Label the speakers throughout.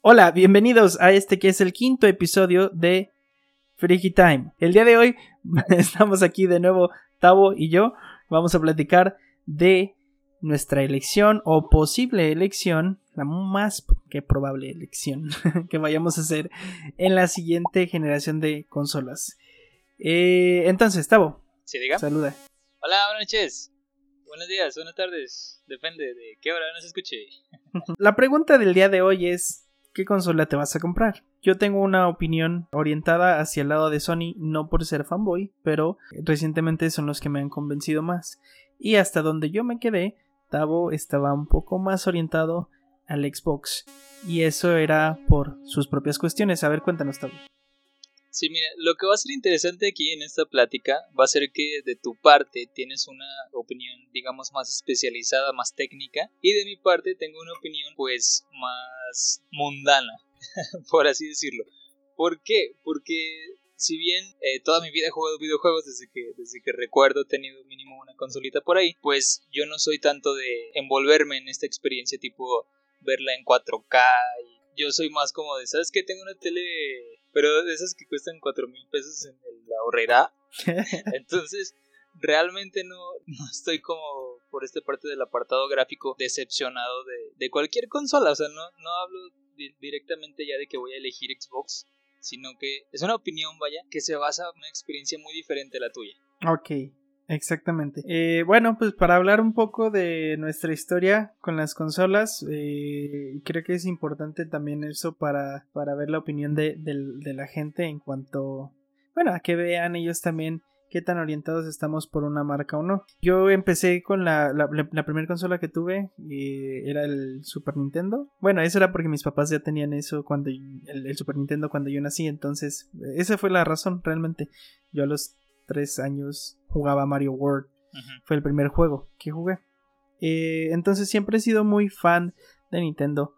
Speaker 1: Hola, bienvenidos a este que es el quinto episodio de Freaky Time. El día de hoy estamos aquí de nuevo Tavo y yo. Vamos a platicar de nuestra elección o posible elección, la más que probable elección que vayamos a hacer en la siguiente generación de consolas. Eh, entonces, Tavo.
Speaker 2: Sí, diga.
Speaker 1: Saluda.
Speaker 2: Hola, buenas noches. Buenos días, buenas tardes. Depende de qué hora nos escuche.
Speaker 1: La pregunta del día de hoy es, ¿qué consola te vas a comprar? Yo tengo una opinión orientada hacia el lado de Sony, no por ser fanboy, pero recientemente son los que me han convencido más. Y hasta donde yo me quedé, Tavo estaba un poco más orientado al Xbox. Y eso era por sus propias cuestiones. A ver, cuéntanos, Tavo.
Speaker 2: Sí, mira, lo que va a ser interesante aquí en esta plática va a ser que de tu parte tienes una opinión, digamos, más especializada, más técnica, y de mi parte tengo una opinión, pues, más mundana, por así decirlo. ¿Por qué? Porque si bien eh, toda mi vida he jugado videojuegos desde que, desde que recuerdo he tenido mínimo una consolita por ahí, pues yo no soy tanto de envolverme en esta experiencia tipo verla en 4K y yo soy más como de, ¿sabes qué? Tengo una tele pero de esas que cuestan cuatro mil pesos en la horrera. Entonces, realmente no, no estoy como por esta parte del apartado gráfico decepcionado de, de cualquier consola. O sea, no, no hablo directamente ya de que voy a elegir Xbox, sino que es una opinión, vaya, que se basa en una experiencia muy diferente a la tuya.
Speaker 1: Ok. Exactamente. Eh, bueno, pues para hablar un poco de nuestra historia con las consolas, eh, creo que es importante también eso para, para ver la opinión de, de, la gente en cuanto, bueno, a que vean ellos también qué tan orientados estamos por una marca o no. Yo empecé con la, la, primera consola que tuve, eh, era el Super Nintendo. Bueno, eso era porque mis papás ya tenían eso cuando el, Super Nintendo cuando yo nací, entonces esa fue la razón realmente. Yo los tres años jugaba Mario World. Fue el primer juego que jugué. Eh, entonces siempre he sido muy fan de Nintendo.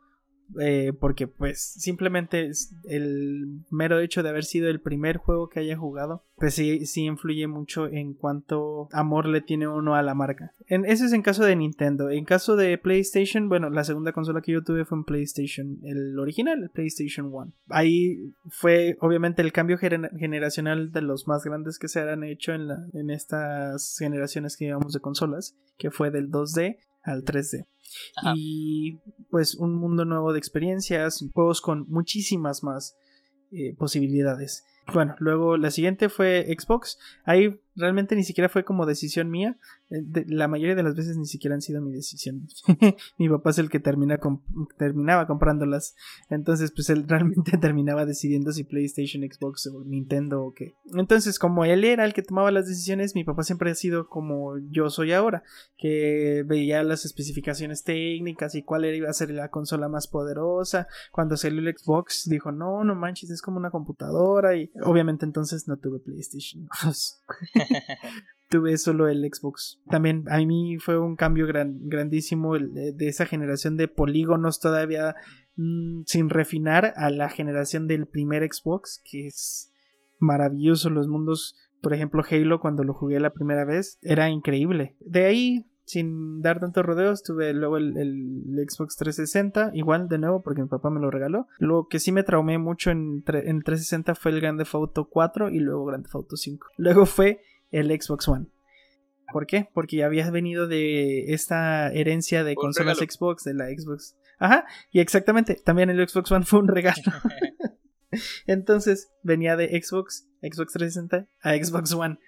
Speaker 1: Eh, porque pues simplemente el mero hecho de haber sido el primer juego que haya jugado, pues sí, sí influye mucho en cuánto amor le tiene uno a la marca. En, ese es en caso de Nintendo. En caso de PlayStation, bueno, la segunda consola que yo tuve fue un PlayStation, el original, el PlayStation 1. Ahí fue obviamente el cambio generacional de los más grandes que se han hecho en, la, en estas generaciones que llevamos de consolas, que fue del 2D al 3D. Y pues un mundo nuevo de experiencias, juegos con muchísimas más eh, posibilidades. Bueno, luego la siguiente fue Xbox. Ahí realmente ni siquiera fue como decisión mía. Eh, la mayoría de las veces ni siquiera han sido mi decisión. mi papá es el que termina terminaba comprándolas. Entonces, pues él realmente terminaba decidiendo si PlayStation, Xbox o Nintendo o qué. Entonces, como él era el que tomaba las decisiones, mi papá siempre ha sido como yo soy ahora. Que veía las especificaciones técnicas y cuál iba a ser la consola más poderosa. Cuando salió el Xbox, dijo, no, no manches, es como una computadora. Y obviamente entonces no tuve PlayStation. tuve solo el Xbox. También a mí fue un cambio grandísimo de, esa generación de polígonos todavía mm, sin refinar a la generación del primer Xbox, que es maravilloso los mundos. Por ejemplo, Halo cuando lo jugué la primera vez era increíble. De ahí sin dar tantos rodeos, tuve luego el, Xbox 360, igual de nuevo porque mi papá me lo regaló. Lo que sí me traumé mucho en, en 360 fue el Grand Theft Auto 4 y luego Grand Theft Auto 5. Luego fue el Xbox One. ¿Por qué? Porque ya había venido de esta herencia de consolas Xbox, de la Xbox. Ajá, y exactamente, también el Xbox One fue un regalo. Entonces venía de Xbox, Xbox 360 a Xbox One.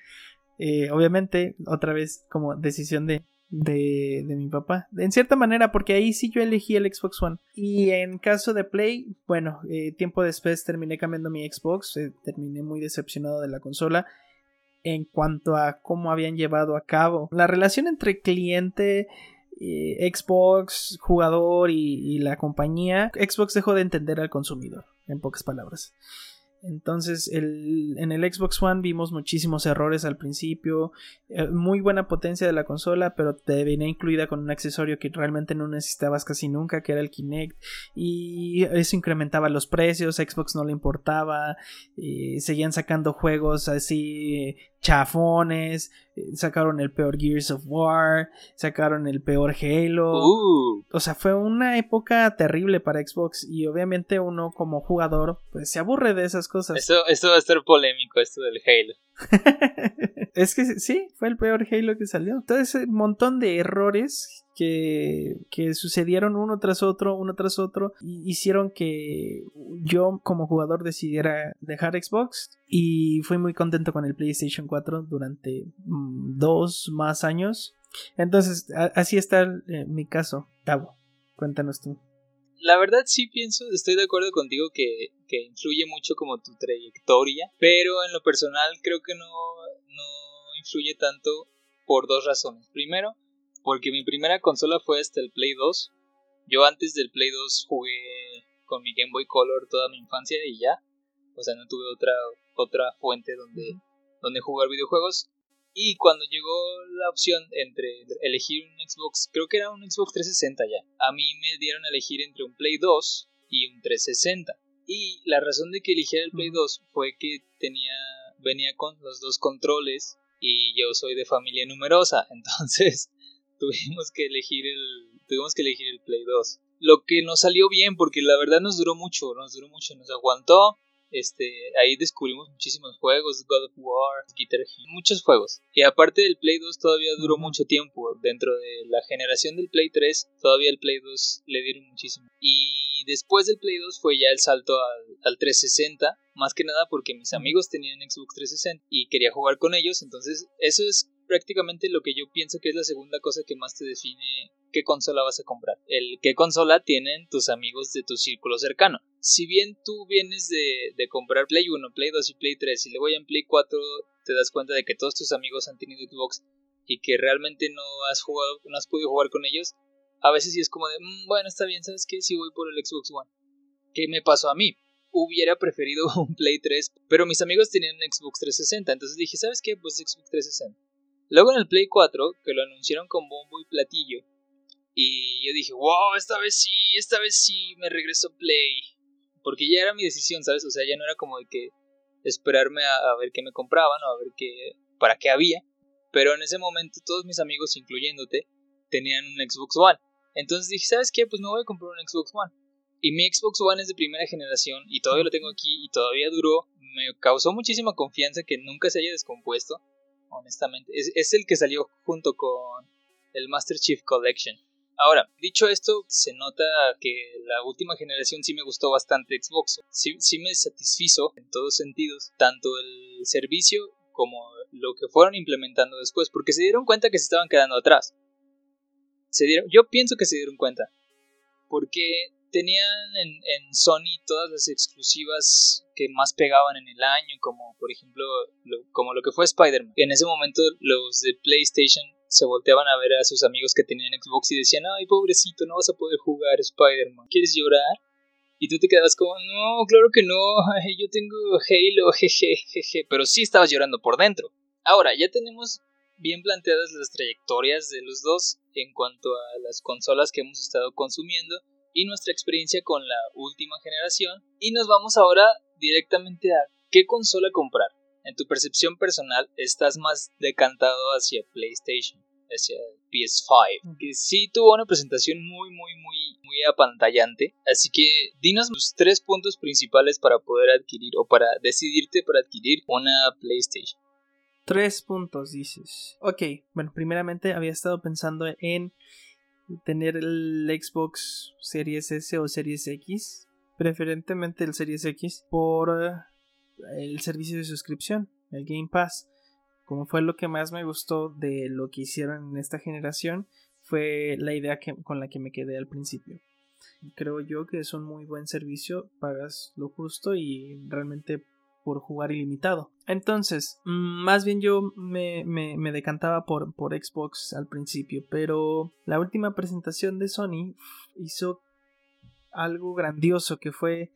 Speaker 1: Eh, obviamente, otra vez como decisión de de, de, mi papá. En cierta manera, porque ahí sí yo elegí el Xbox One. Y en caso de Play, bueno, eh, tiempo después terminé cambiando mi Xbox. Eh, terminé muy decepcionado de la consola en cuanto a cómo habían llevado a cabo la relación entre cliente. Eh, Xbox, jugador y, y la compañía, Xbox dejó de entender al consumidor, en pocas palabras. Entonces, el, en el Xbox One vimos muchísimos errores al principio, eh, muy buena potencia de la consola, pero te venía incluida con un accesorio que realmente no necesitabas casi nunca, que era el Kinect, y eso incrementaba los precios, Xbox no le importaba, eh, seguían sacando juegos así chafones, eh, sacaron el peor Gears of War, sacaron el peor Halo.
Speaker 2: Uh.
Speaker 1: O sea, fue una época terrible para Xbox y obviamente uno como jugador pues se aburre de esas cosas.
Speaker 2: Esto, esto va a ser polémico, esto del Halo.
Speaker 1: es que sí, fue el peor Halo que salió. Todo ese montón de errores que, que sucedieron uno tras otro, uno tras otro, y hicieron que yo como jugador decidiera dejar Xbox y fui muy contento con el PlayStation 4 durante mm, dos más años. Entonces, así está eh, mi caso. Tavo, cuéntanos tú
Speaker 2: la verdad sí pienso, estoy de acuerdo contigo que, que, influye mucho como tu trayectoria, pero en lo personal creo que no, no influye tanto por dos razones. Primero, porque mi primera consola fue hasta el Play 2. Yo antes del Play 2 jugué con mi Game Boy Color toda mi infancia y ya. O sea, no tuve otra, otra fuente donde, donde jugar videojuegos. Y cuando llegó la opción entre elegir un Xbox, creo que era un Xbox 360 ya, a mí me dieron a elegir entre un Play 2 y un 360. Y la razón de que eligiera el Play 2 fue que tenía venía con los dos controles y yo soy de familia numerosa, entonces tuvimos que elegir el tuvimos que elegir el Play 2. Lo que nos salió bien porque la verdad nos duró mucho, nos duró mucho, nos aguantó este, ahí descubrimos muchísimos juegos, God of War, Guitar Hero, muchos juegos. Y aparte del Play 2 todavía duró mucho tiempo. Dentro de la generación del Play 3, todavía el Play 2 le dieron muchísimo. Y después del Play 2 fue ya el salto al, al 360, más que nada porque mis amigos tenían Xbox 360 y quería jugar con ellos, entonces eso es prácticamente lo que yo pienso que es la segunda cosa que más te define qué consola vas a comprar. El qué consola tienen tus amigos de tu círculo cercano. Si bien tú vienes de, de comprar Play 1, Play 2 y Play 3 y luego ya en Play 4 te das cuenta de que todos tus amigos han tenido Xbox y que realmente no has jugado, no has podido jugar con ellos, a veces sí es como de, mm, bueno, está bien, ¿sabes qué? Si voy por el Xbox One. ¿Qué me pasó a mí? Hubiera preferido un Play 3, pero mis amigos tenían un Xbox 360, entonces dije, ¿sabes qué? Pues Xbox 360. Luego en el Play 4, que lo anunciaron con bombo y platillo, y yo dije, wow, esta vez sí, esta vez sí me regreso a Play. Porque ya era mi decisión, ¿sabes? O sea, ya no era como de que esperarme a, ver qué me compraban o a ver qué, para qué había. Pero en ese momento todos mis amigos, incluyéndote, tenían un Xbox One. Entonces dije, ¿sabes qué? Pues me voy a comprar un Xbox One. Y mi Xbox One es de primera generación y todavía lo tengo aquí y todavía duró. Me causó muchísima confianza que nunca se haya descompuesto, honestamente. Es, el que salió junto con el Master Chief Collection. Ahora, dicho esto, se nota que la última generación sí me gustó bastante Xbox. Sí, sí me satisfizo en todos sentidos, tanto el servicio como lo que fueron implementando después, porque se dieron cuenta que se estaban quedando atrás. Se dieron, yo pienso que se dieron cuenta, porque tenían en, Sony todas las exclusivas que más pegaban en el año, como por ejemplo como lo que fue Spider-Man. En ese momento los de PlayStation se volteaban a ver a sus amigos que tenían Xbox y decían, ay, pobrecito, no vas a poder jugar Spider-Man, ¿quieres llorar? Y tú te quedabas como, no, claro que no, yo tengo Halo, jeje, jeje, pero sí estabas llorando por dentro. Ahora, ya tenemos bien planteadas las trayectorias de los dos en cuanto a las consolas que hemos estado consumiendo y nuestra experiencia con la última generación. Y nos vamos ahora directamente a qué consola comprar en tu percepción personal estás más decantado hacia PlayStation, hacia PS5, que sí tuvo una presentación muy, muy, muy, muy apantallante. Así que dinos los tres puntos principales para poder adquirir o para decidirte para adquirir una PlayStation.
Speaker 1: Tres puntos, dices. Ok, bueno, primeramente había estado pensando en tener el Xbox Series S o Series X, preferentemente el Series X, por el servicio de suscripción, el Game Pass. Como fue lo que más me gustó de lo que hicieron en esta generación, fue la idea que, con la que me quedé al principio. Creo yo que es un muy buen servicio, pagas lo justo y realmente por jugar ilimitado. Entonces, mm, más bien yo me, decantaba por, por Xbox al principio, pero la última presentación de Sony hizo algo grandioso que fue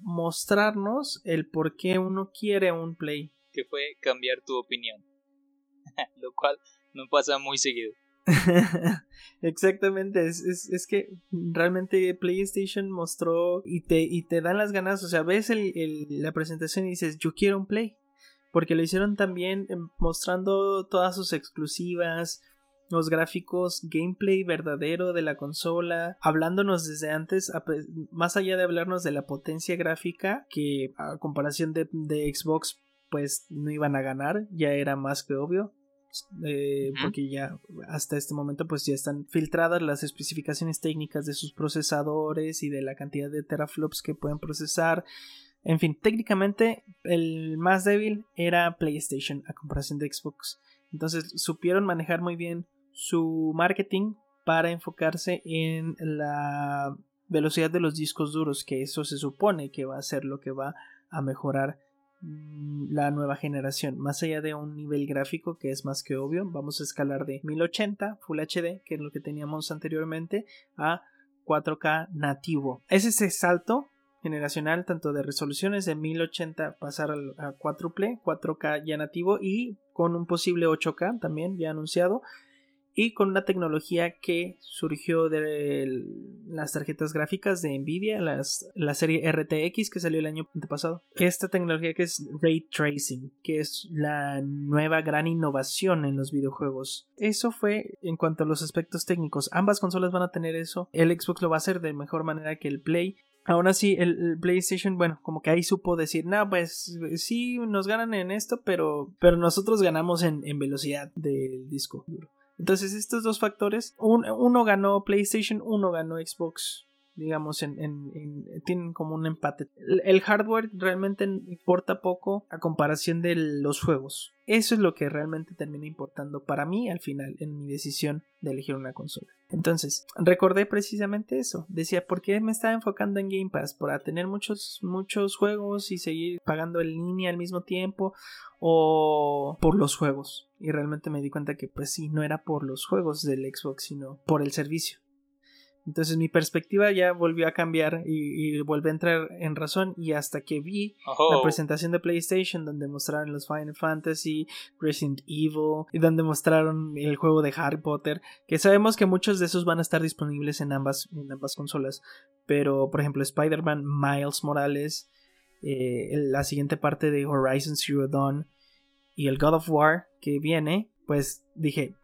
Speaker 1: mostrarnos el por qué uno quiere un Play.
Speaker 2: Que fue cambiar tu opinión. Lo cual no pasa muy seguido.
Speaker 1: Exactamente, es, es, que realmente PlayStation mostró y te, y te dan las ganas, o sea, ves el, la presentación y dices, yo quiero un Play, porque lo hicieron también em, mostrando todas sus exclusivas, los gráficos, gameplay verdadero de la consola, hablándonos desde antes, más allá de hablarnos de la potencia gráfica, que a comparación de, de Xbox, pues no iban a ganar, ya era más que obvio. Eh, porque ya hasta este momento pues ya están filtradas las especificaciones técnicas de sus procesadores y de la cantidad de teraflops que pueden procesar. En fin, técnicamente el más débil era PlayStation a comparación de Xbox. Entonces supieron manejar muy bien su marketing para enfocarse en la velocidad de los discos duros, que eso se supone que va a ser lo que va a mejorar la nueva generación. Más allá de un nivel gráfico que es más que obvio, vamos a escalar de 1080 Full HD, que es lo que teníamos anteriormente, a 4K nativo. Es ese salto generacional tanto de resoluciones de 1080 pasar a 4 4K ya nativo y con un posible 8K también ya anunciado y con una tecnología que surgió de las tarjetas gráficas de Nvidia, la serie RTX que salió el año antepasado. Esta tecnología que es Ray Tracing, que es la nueva gran innovación en los videojuegos. Eso fue en cuanto a los aspectos técnicos. Ambas consolas van a tener eso. El Xbox lo va a hacer de mejor manera que el Play. Aún así, el, PlayStation, bueno, como que ahí supo decir, no, pues sí, nos ganan en esto, pero, pero nosotros ganamos en, en velocidad del disco duro. Entonces estos dos factores, uno ganó PlayStation, uno ganó Xbox digamos, en, tienen como un empate. El, hardware realmente importa poco a comparación de los juegos. Eso es lo que realmente termina importando para mí al final en mi decisión de elegir una consola. Entonces, recordé precisamente eso. Decía, ¿por qué me estaba enfocando en Game Pass? ¿Para tener muchos, muchos juegos y seguir pagando en línea al mismo tiempo? ¿O por los juegos? Y realmente me di cuenta que pues sí, no era por los juegos del Xbox, sino por el servicio. Entonces mi perspectiva ya volvió a cambiar y, y volví a entrar en razón y hasta que vi la presentación de PlayStation donde mostraron los Final Fantasy, Resident Evil y donde mostraron el juego de Harry Potter, que sabemos que muchos de esos van a estar disponibles en ambas, en ambas consolas, pero por ejemplo Spider-Man Miles Morales, eh, la siguiente parte de Horizon Zero Dawn y el God of War que viene, pues dije,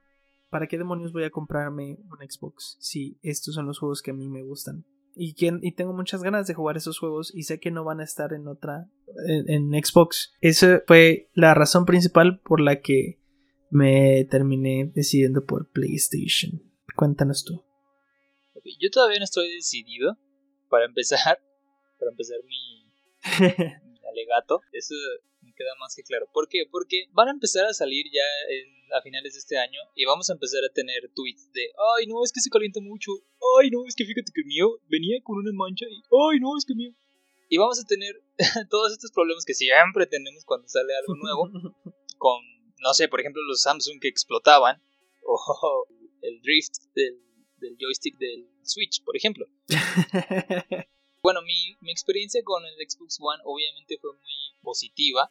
Speaker 1: ¿para qué demonios voy a comprarme un Xbox si estos son los juegos que a mí me gustan? Y, y tengo muchas ganas de jugar esos juegos y sé que no van a estar en otra, en, Xbox. Esa fue la razón principal por la que me terminé decidiendo por PlayStation. Cuéntanos tú.
Speaker 2: yo todavía no estoy decidido. Para empezar, para empezar mi, mi alegato, eso queda más que claro. ¿Por qué? Porque van a empezar a salir ya a finales de este año y vamos a empezar a tener tweets de, ay, no, es que se calienta mucho, ay, no, es que fíjate que mío venía con una mancha y, ay, no, es que mío. Y vamos a tener todos estos problemas que siempre tenemos cuando sale algo nuevo, con, no sé, por ejemplo, los Samsung que explotaban, o el drift del, del joystick del Switch, por ejemplo. Bueno, mi, mi, experiencia con el Xbox One obviamente fue muy positiva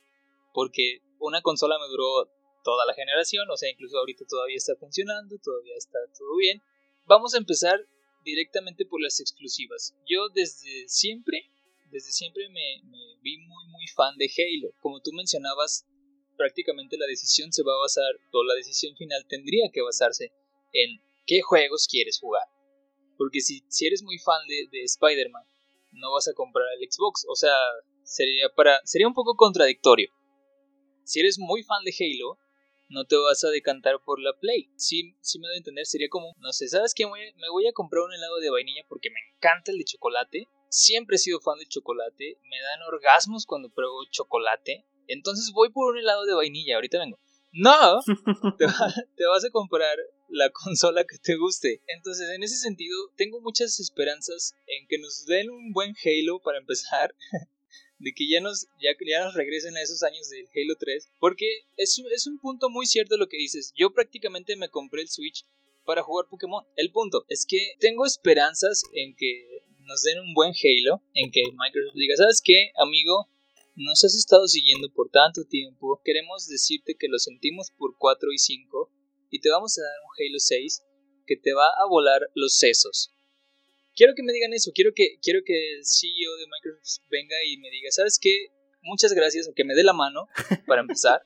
Speaker 2: porque una consola me duró toda la generación, o sea, incluso ahorita todavía está funcionando, todavía está todo bien. Vamos a empezar directamente por las exclusivas. Yo desde siempre, desde siempre me, vi muy muy fan de Halo. Como tú mencionabas, prácticamente la decisión se va a basar, o la decisión final tendría que basarse en qué juegos quieres jugar. Porque si, si eres muy fan de, de Spider-Man, no vas a comprar el Xbox. O sea, sería para. sería un poco contradictorio. Si eres muy fan de Halo, no te vas a decantar por la Play. Sí, sí me doy a entender, sería como, no sé, ¿sabes qué? Me voy a comprar un helado de vainilla porque me encanta el de chocolate. Siempre he sido fan de chocolate. Me dan orgasmos cuando pruebo chocolate. Entonces voy por un helado de vainilla. Ahorita vengo. No, te, te, vas a comprar la consola que te guste. Entonces, en ese sentido, tengo muchas esperanzas en que nos den un buen Halo para empezar. de que ya nos, ya, ya nos regresen a esos años del Halo 3. Porque es, es un punto muy cierto lo que dices. Yo prácticamente me compré el Switch para jugar Pokémon. El punto es que tengo esperanzas en que nos den un buen Halo, en que Microsoft diga, ¿sabes qué, amigo? Nos has estado siguiendo por tanto tiempo, queremos decirte que lo sentimos por 4 y 5 y te vamos a dar un Halo 6 que te va a volar los sesos. Quiero que me digan eso, quiero que, quiero que el CEO de Microsoft venga y me diga, ¿sabes qué? Muchas gracias, o que me dé la mano, para empezar,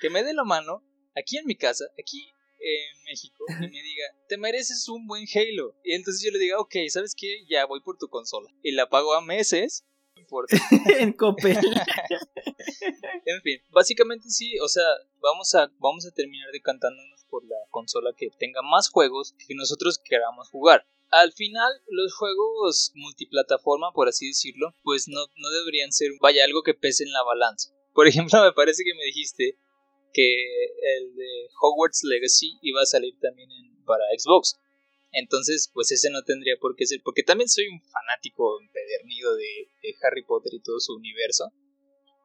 Speaker 2: que me dé la mano aquí en mi casa, aquí en México, y me diga, te mereces un buen Halo. Y entonces yo le diga, ok, ¿sabes qué? Ya voy por tu consola. Y la pago a meses. No importa.
Speaker 1: en Coppel.
Speaker 2: en fin, básicamente sí, o sea, vamos a, vamos a terminar decantándonos por la consola que tenga más juegos que nosotros queramos jugar. Al final, los juegos multiplataforma, por así decirlo, pues no, no deberían ser, vaya, algo que pese en la balanza. Por ejemplo, me parece que me dijiste que el de Hogwarts Legacy iba a salir también para Xbox. Entonces, pues ese no tendría por qué ser, porque también soy un fanático empedernido de, de Harry Potter y todo su universo.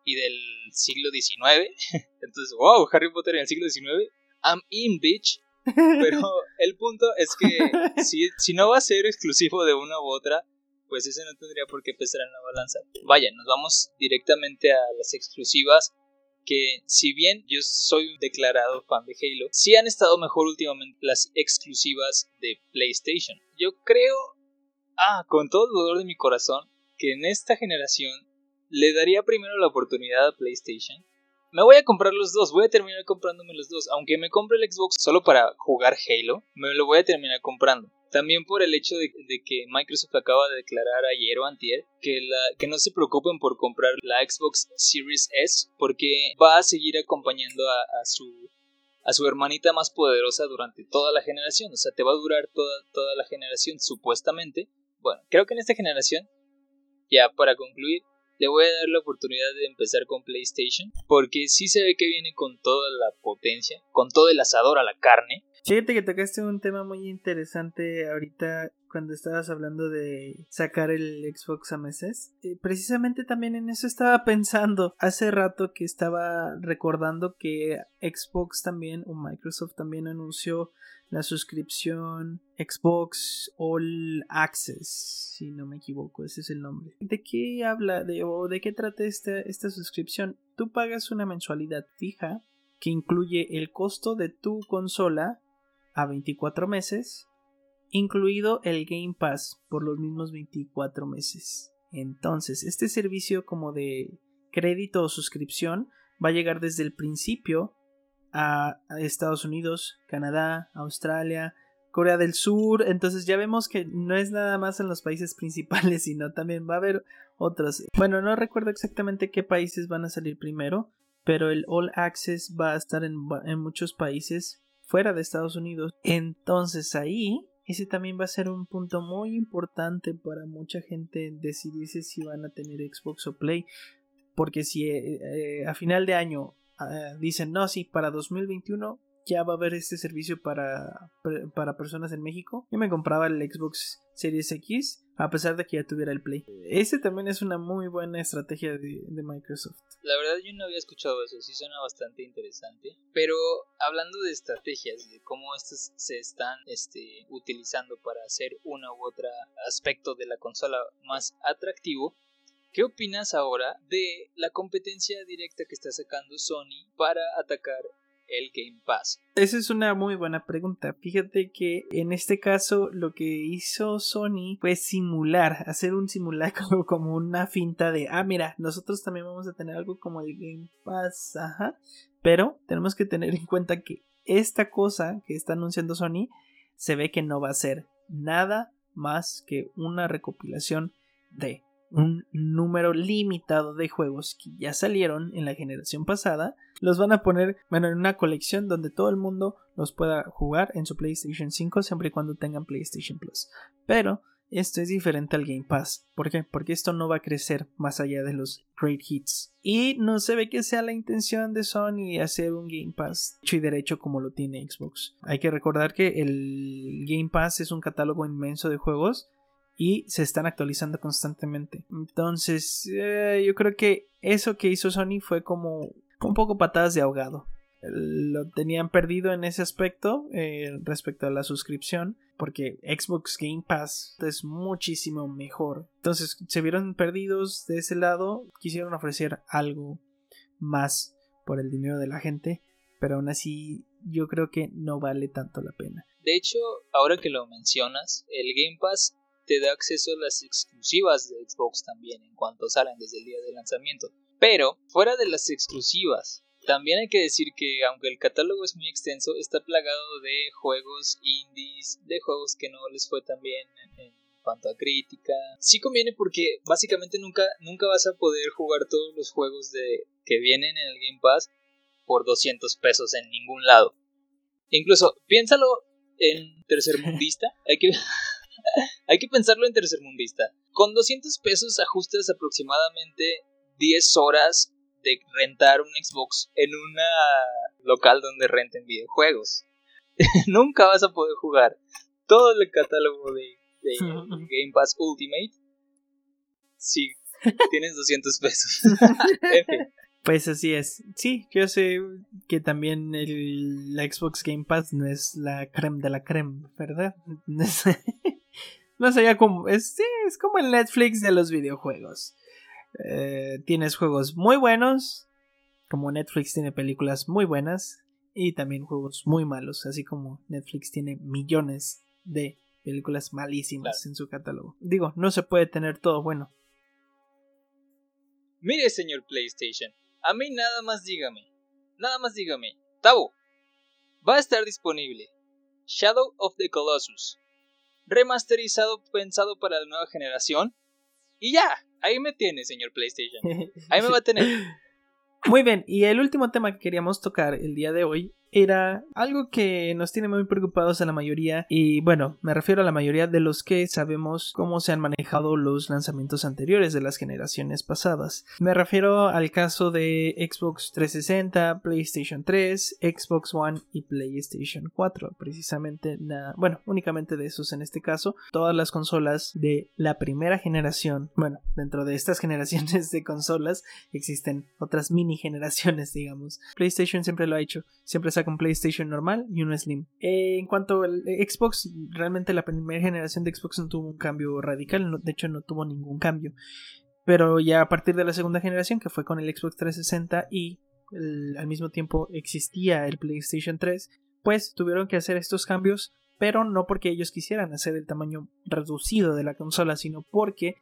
Speaker 2: Y del siglo XIX. Entonces, wow, Harry Potter en el siglo XIX. I'm in, bitch. Pero el punto es que si, si no va a ser exclusivo de una u otra, pues ese no tendría por qué pesar en la balanza. Vaya, nos vamos directamente a las exclusivas que si bien yo soy un declarado fan de Halo, sí han estado mejor últimamente las exclusivas de PlayStation. Yo creo, ah, con todo el dolor de mi corazón, que en esta generación le daría primero la oportunidad a PlayStation. Me voy a comprar los dos, voy a terminar comprándome los dos. Aunque me compre el Xbox solo para jugar Halo, me lo voy a terminar comprando. También por el hecho de, que Microsoft acaba de declarar ayer o antier que, la, que no se preocupen por comprar la Xbox Series S porque va a seguir acompañando a, su a su hermanita más poderosa durante toda la generación. O sea, te va a durar toda, toda la generación, supuestamente. Bueno, creo que en esta generación, ya para concluir, le voy a dar la oportunidad de empezar con PlayStation. Porque sí se ve que viene con toda la potencia, con todo el asador a la carne.
Speaker 1: Fíjate que tocaste un tema muy interesante ahorita cuando estabas hablando de sacar el Xbox a meses. Eh, precisamente también en eso estaba pensando hace rato que estaba recordando que Xbox también o Microsoft también anunció la suscripción Xbox All Access, si no me equivoco, ese es el nombre. ¿De qué habla o de qué trata esta, esta suscripción? Tú pagas una mensualidad fija que incluye el costo de tu consola a 24 meses, incluido el Game Pass por los mismos 24 meses. Entonces, este servicio como de crédito o suscripción va a llegar desde el principio a, Estados Unidos, Canadá, Australia, Corea del Sur. Entonces ya vemos que no es nada más en los países principales, sino también va a haber otros. Bueno, no recuerdo exactamente qué países van a salir primero, pero el All Access va a estar en, en muchos países fuera de Estados Unidos. Entonces ahí, ese también va a ser un punto muy importante para mucha gente decidirse si van a tener Xbox o Play. Porque si eh, eh, a final de año ah, dicen, no, sí, para 2021 ya va a haber este servicio para, para personas en México. Yo me compraba el Xbox Series X a pesar de que ya tuviera el Play. Ese también es una muy buena estrategia de, Microsoft.
Speaker 2: La verdad yo no había escuchado eso, sí suena bastante interesante. Pero hablando de estrategias, de cómo estas se están este, utilizando para hacer una u otra aspecto de la consola más atractivo, ¿Qué opinas ahora de la competencia directa que está sacando Sony para atacar el Game Pass?
Speaker 1: Esa es una muy buena pregunta. Fíjate que en este caso lo que hizo Sony fue simular, hacer un simulacro como una finta de, ah, mira, nosotros también vamos a tener algo como el Game Pass, ajá. Pero tenemos que tener en cuenta que esta cosa que está anunciando Sony se ve que no va a ser nada más que una recopilación de un número limitado de juegos que ya salieron en la generación pasada, los van a poner bueno, en una colección donde todo el mundo los pueda jugar en su PlayStation 5 siempre y cuando tengan PlayStation Plus. Pero esto es diferente al Game Pass. ¿Por qué? Porque esto no va a crecer más allá de los great hits. Y no se ve que sea la intención de Sony hacer un Game Pass hecho y derecho como lo tiene Xbox. Hay que recordar que el Game Pass es un catálogo inmenso de juegos y se están actualizando constantemente. Entonces, eh, yo creo que eso que hizo Sony fue como un poco patadas de ahogado. lo tenían perdido en ese aspecto eh, respecto a la suscripción porque Xbox Game Pass es muchísimo mejor. Entonces se vieron perdidos de ese lado, quisieron ofrecer algo más por el dinero de la gente, pero aún así yo creo que no vale tanto la pena.
Speaker 2: De hecho, ahora que lo mencionas, el Game Pass te da acceso a las exclusivas de Xbox también en cuanto salen desde el día de lanzamiento. Pero, fuera de las exclusivas, también hay que decir que aunque el catálogo es muy extenso, está plagado de juegos indies, de juegos que no les fue tan bien en, cuanto a crítica. Sí conviene porque básicamente nunca, nunca vas a poder jugar todos los juegos de, que vienen en el Game Pass por 200 pesos en ningún lado. Incluso, piénsalo en tercermundista. hay que... hay que pensarlo en tercermundista. Con 200 pesos ajustas aproximadamente 10 horas de rentar un Xbox en un local donde renten videojuegos. Nunca vas a poder jugar todo el catálogo de, Game Pass Ultimate si tienes 200 pesos.
Speaker 1: Pues así es. Sí, yo sé que también el, la Xbox Game Pass no es la creme de la creme, ¿verdad? No sé, ya como. Es, es como el Netflix de los videojuegos. Eh, tienes juegos muy buenos, como Netflix tiene películas muy buenas, y también juegos muy malos, así como Netflix tiene millones de películas malísimas en su catálogo. Digo, no se puede tener todo bueno.
Speaker 2: Mire, señor PlayStation, a mí nada más dígame, nada más dígame, Tabo, va a estar disponible Shadow of the Colossus, remasterizado pensado para la nueva generación, y ya, ahí me tiene, señor PlayStation. Ahí me va a tener.
Speaker 1: Muy bien, y el último tema que queríamos tocar el día de hoy era algo que nos tiene muy preocupados a la mayoría y bueno, me refiero a la mayoría de los que sabemos cómo se han manejado los lanzamientos anteriores de las generaciones pasadas. Me refiero al caso de Xbox 360, PlayStation 3, Xbox One y PlayStation 4, precisamente nada, bueno, únicamente de esos en este caso, todas las consolas de la primera generación, bueno, dentro de estas generaciones de consolas existen otras mini generaciones, digamos. PlayStation siempre lo ha hecho, siempre saca PlayStation normal y un Slim. Eh, en cuanto al Xbox, realmente la primera generación de Xbox no tuvo un cambio radical, de hecho no tuvo ningún cambio. Pero ya a partir de la segunda generación, que fue con el Xbox 360 y al mismo tiempo existía el PlayStation 3, pues tuvieron que hacer estos cambios, pero no porque ellos quisieran hacer el tamaño reducido de la consola, sino porque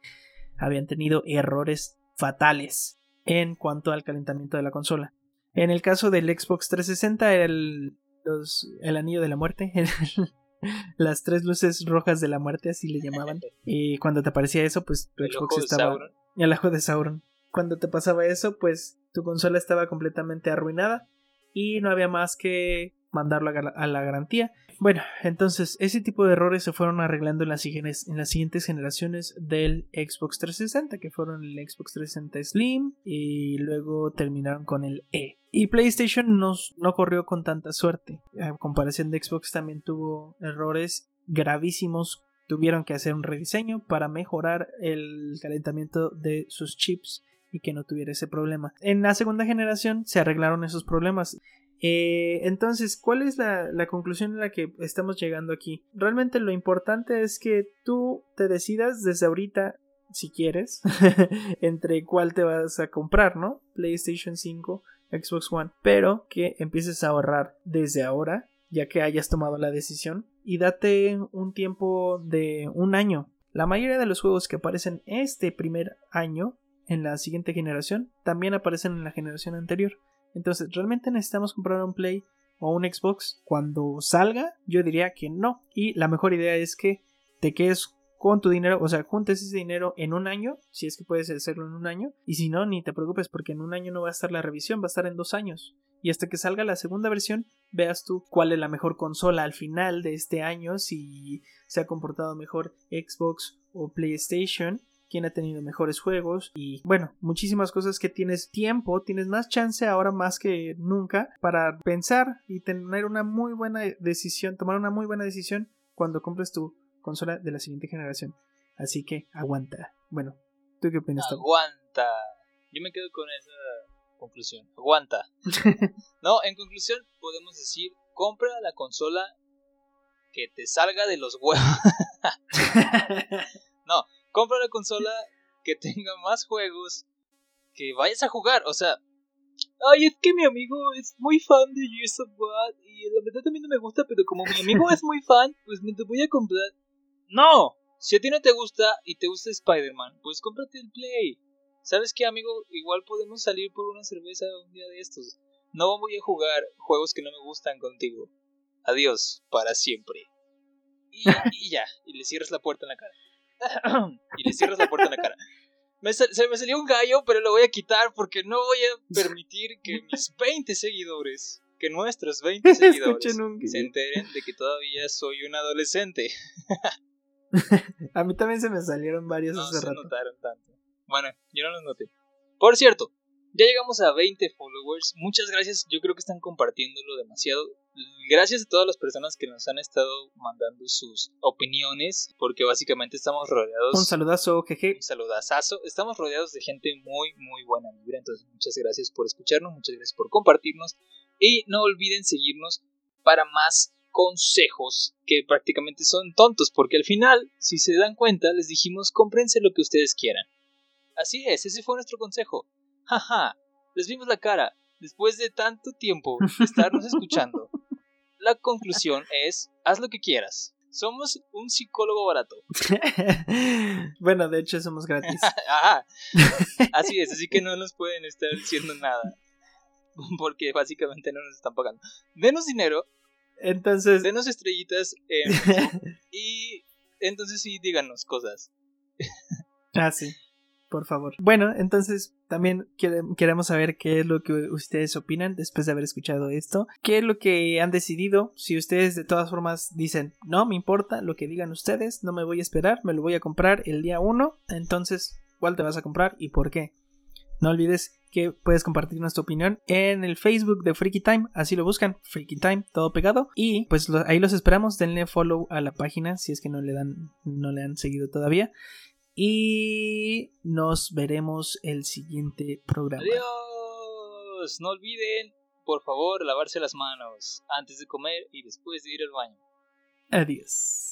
Speaker 1: habían tenido errores fatales en cuanto al calentamiento de la consola. En el caso del Xbox 360 era el, el anillo de la muerte. las tres luces rojas de la muerte, así le llamaban. Y cuando te aparecía eso, pues tu Xbox estaba. El ojo de Sauron. Cuando te pasaba eso, pues tu consola estaba completamente arruinada. Y no había más que mandarlo a la garantía. Bueno, entonces ese tipo de errores se fueron arreglando en las, en las siguientes generaciones del Xbox 360, que fueron el Xbox 360 Slim y luego terminaron con el E. Y PlayStation no, no corrió con tanta suerte. A comparación de Xbox también tuvo errores gravísimos. Tuvieron que hacer un rediseño para mejorar el calentamiento de sus chips y que no tuviera ese problema. En la segunda generación se arreglaron esos problemas. Eh, entonces, ¿cuál es la, conclusión a la que estamos llegando aquí? Realmente lo importante es que tú te decidas desde ahorita, si quieres, entre cuál te vas a comprar, ¿no? PlayStation 5, Xbox One, pero que empieces a ahorrar desde ahora, ya que hayas tomado la decisión, y date un tiempo de un año. La mayoría de los juegos que aparecen este primer año en la siguiente generación también aparecen en la generación anterior. Entonces, ¿realmente necesitamos comprar un Play o un Xbox cuando salga? Yo diría que no. Y la mejor idea es que te quedes con tu dinero, o sea, juntes ese dinero en un año, si es que puedes hacerlo en un año, y si no, ni te preocupes porque en un año no va a estar la revisión, va a estar en dos años. Y hasta que salga la segunda versión, veas tú cuál es la mejor consola al final de este año, si se ha comportado mejor Xbox o PlayStation, quién ha tenido mejores juegos y bueno, muchísimas cosas que tienes tiempo, tienes más chance ahora más que nunca para pensar y tener una muy buena decisión, tomar una muy buena decisión cuando compres tu consola de la siguiente generación. Así que aguanta. Bueno, ¿tú qué opinas?
Speaker 2: Aguanta. Yo me quedo con esa conclusión. Aguanta. no, en conclusión podemos decir, compra la consola que te salga de los huevos. no, compra la consola que tenga más juegos que vayas a jugar. O sea, ay, es que mi amigo es muy fan de Gears of War y la verdad también no me gusta, pero como mi amigo es muy fan, pues me te voy a comprar. No, si a ti no te gusta y te gusta Spider-Man, pues cómprate el Play. ¿Sabes qué, amigo? Igual podemos salir por una cerveza un día de estos. No voy a jugar juegos que no me gustan contigo. Adiós, para siempre. Y, y ya, y le cierras la puerta en la cara. Y le cierras la puerta en la cara. Me se me salió un gallo, pero lo voy a quitar porque no voy a permitir que mis 20 seguidores, que nuestros 20 seguidores, se enteren de que todavía soy un adolescente.
Speaker 1: a mí también se me salieron varios
Speaker 2: no
Speaker 1: hace
Speaker 2: se notaron tanto. Bueno, yo no los noté. Por cierto, ya llegamos a 20 followers. Muchas gracias. Yo creo que están compartiéndolo demasiado. Gracias a todas las personas que nos han estado mandando sus opiniones, porque básicamente estamos rodeados.
Speaker 1: Un saludazo, jeje.
Speaker 2: Un saludazo. Estamos rodeados de gente muy, muy buena vibra. Entonces, muchas gracias por escucharnos, muchas gracias por compartirnos. Y no olviden seguirnos para más consejos que prácticamente son tontos, porque al final, si se dan cuenta, les dijimos cómprense lo que ustedes quieran. Así es, ese fue nuestro consejo. Jaja, les vimos la cara. Después de tanto tiempo de estarnos escuchando, la conclusión es, haz lo que quieras. Somos un psicólogo barato.
Speaker 1: bueno, de hecho somos gratis.
Speaker 2: Así es, así que no nos pueden estar diciendo nada. Porque básicamente no nos están pagando. Denos dinero.
Speaker 1: Entonces.
Speaker 2: Denos estrellitas. y entonces sí, díganos cosas.
Speaker 1: ah, sí por favor. Bueno, entonces también queremos saber qué es lo que ustedes opinan después de haber escuchado esto. ¿Qué es lo que han decidido? Si ustedes de todas formas dicen, no me importa lo que digan ustedes, no me voy a esperar, me lo voy a comprar el día 1, entonces, ¿cuál te vas a comprar y por qué? No olvides que puedes compartir nuestra opinión en el Facebook de Freaky Time, así lo buscan, Freaky Time, todo pegado. Y pues ahí los esperamos, denle follow a la página si es que no le dan, no le han seguido todavía. Y nos veremos el siguiente programa.
Speaker 2: Adiós. No olviden, por favor, lavarse las manos antes de comer y después de ir al baño.
Speaker 1: Adiós.